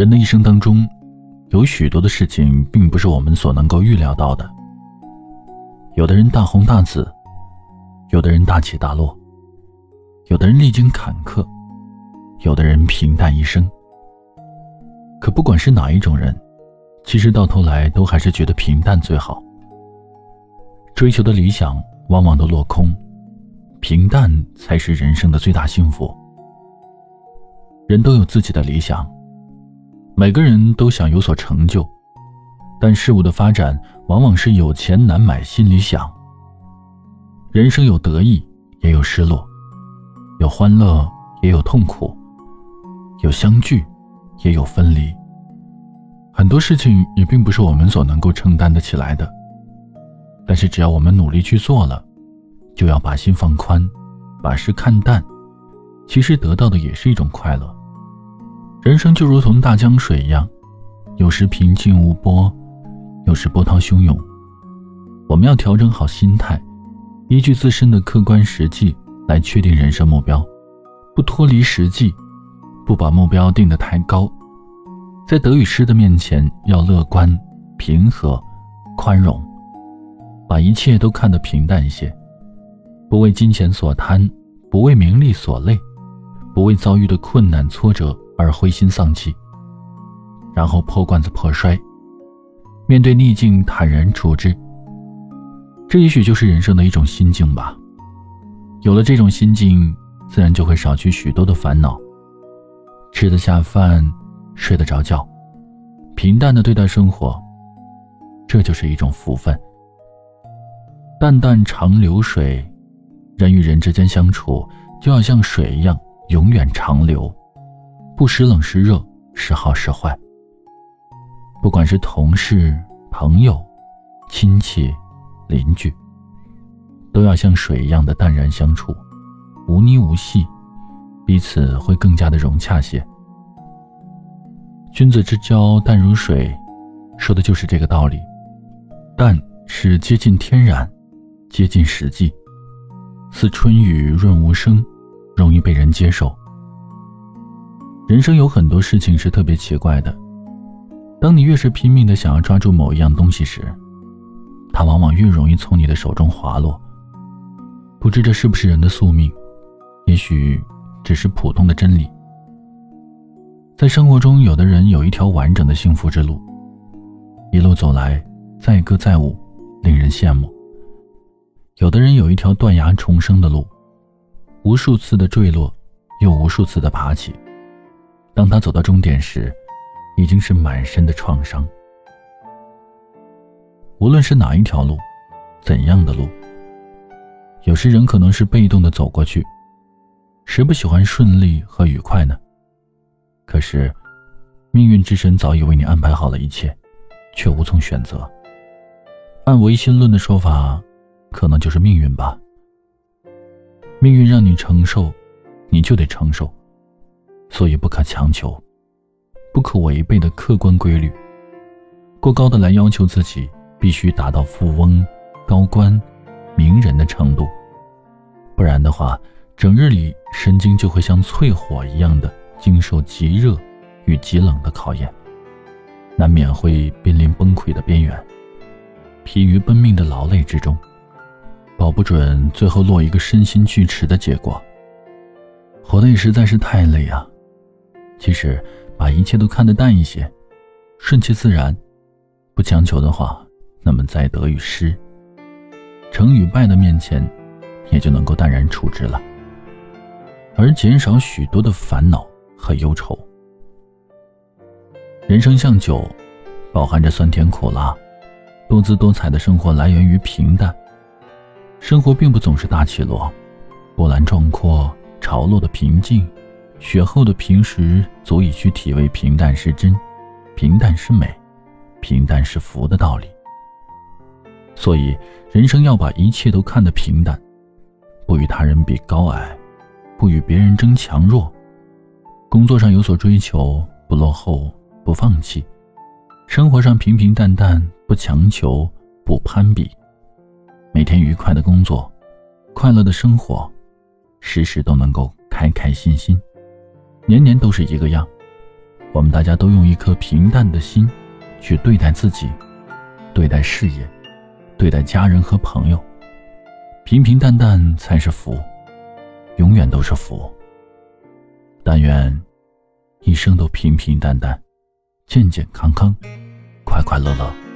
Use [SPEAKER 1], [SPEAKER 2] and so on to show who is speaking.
[SPEAKER 1] 人的一生当中，有许多的事情并不是我们所能够预料到的。有的人大红大紫，有的人大起大落，有的人历经坎坷，有的人平淡一生。可不管是哪一种人，其实到头来都还是觉得平淡最好。追求的理想往往都落空，平淡才是人生的最大幸福。人都有自己的理想，每个人都想有所成就，但事物的发展往往是有钱难买心里想。人生有得意，也有失落；有欢乐，也有痛苦；有相聚，也有分离。很多事情也并不是我们所能够承担得起来的，但是只要我们努力去做了，就要把心放宽，把事看淡，其实得到的也是一种快乐。人生就如同大江水一样，有时平静无波，有时波涛汹涌。我们要调整好心态，依据自身的客观实际来确定人生目标，不脱离实际，不把目标定得太高。在得与失的面前，要乐观、平和、宽容，把一切都看得平淡一些，不为金钱所贪，不为名利所累，不为遭遇的困难挫折。而灰心丧气，然后破罐子破摔，面对逆境坦然处之。这也许就是人生的一种心境吧。有了这种心境，自然就会少去许多的烦恼，吃得下饭，睡得着觉，平淡的对待生活，这就是一种福分。淡淡长流水，人与人之间相处，就要像水一样，永远长流。不时冷时热，时好时坏。不管是同事、朋友、亲戚、邻居，都要像水一样的淡然相处，无泥无细，彼此会更加的融洽些。君子之交淡如水，说的就是这个道理。淡是接近天然，接近实际，似春雨润无声，容易被人接受。人生有很多事情是特别奇怪的，当你越是拼命的想要抓住某一样东西时，它往往越容易从你的手中滑落。不知这是不是人的宿命？也许只是普通的真理。在生活中，有的人有一条完整的幸福之路，一路走来载歌载舞，令人羡慕；有的人有一条断崖重生的路，无数次的坠落，又无数次的爬起。当他走到终点时，已经是满身的创伤。无论是哪一条路，怎样的路，有时人可能是被动的走过去，谁不喜欢顺利和愉快呢？可是，命运之神早已为你安排好了一切，却无从选择。按唯心论的说法，可能就是命运吧。命运让你承受，你就得承受。所以不可强求，不可违背的客观规律。过高的来要求自己必须达到富翁、高官、名人的程度，不然的话，整日里神经就会像淬火一样的经受极热与极冷的考验，难免会濒临崩溃的边缘，疲于奔命的劳累之中，保不准最后落一个身心俱驰的结果。活得也实在是太累啊！其实，把一切都看得淡一些，顺其自然，不强求的话，那么在得与失、成与败的面前，也就能够淡然处之了，而减少许多的烦恼和忧愁。人生像酒，饱含着酸甜苦辣，多姿多彩的生活来源于平淡。生活并不总是大起落，波澜壮阔，潮落的平静。雪后的平时足以去体味平淡是真，平淡是美，平淡是福的道理。所以，人生要把一切都看得平淡，不与他人比高矮，不与别人争强弱。工作上有所追求，不落后，不放弃；生活上平平淡淡，不强求，不攀比。每天愉快的工作，快乐的生活，时时都能够开开心心。年年都是一个样，我们大家都用一颗平淡的心去对待自己，对待事业，对待家人和朋友。平平淡淡才是福，永远都是福。但愿一生都平平淡淡，健健康康，快快乐乐。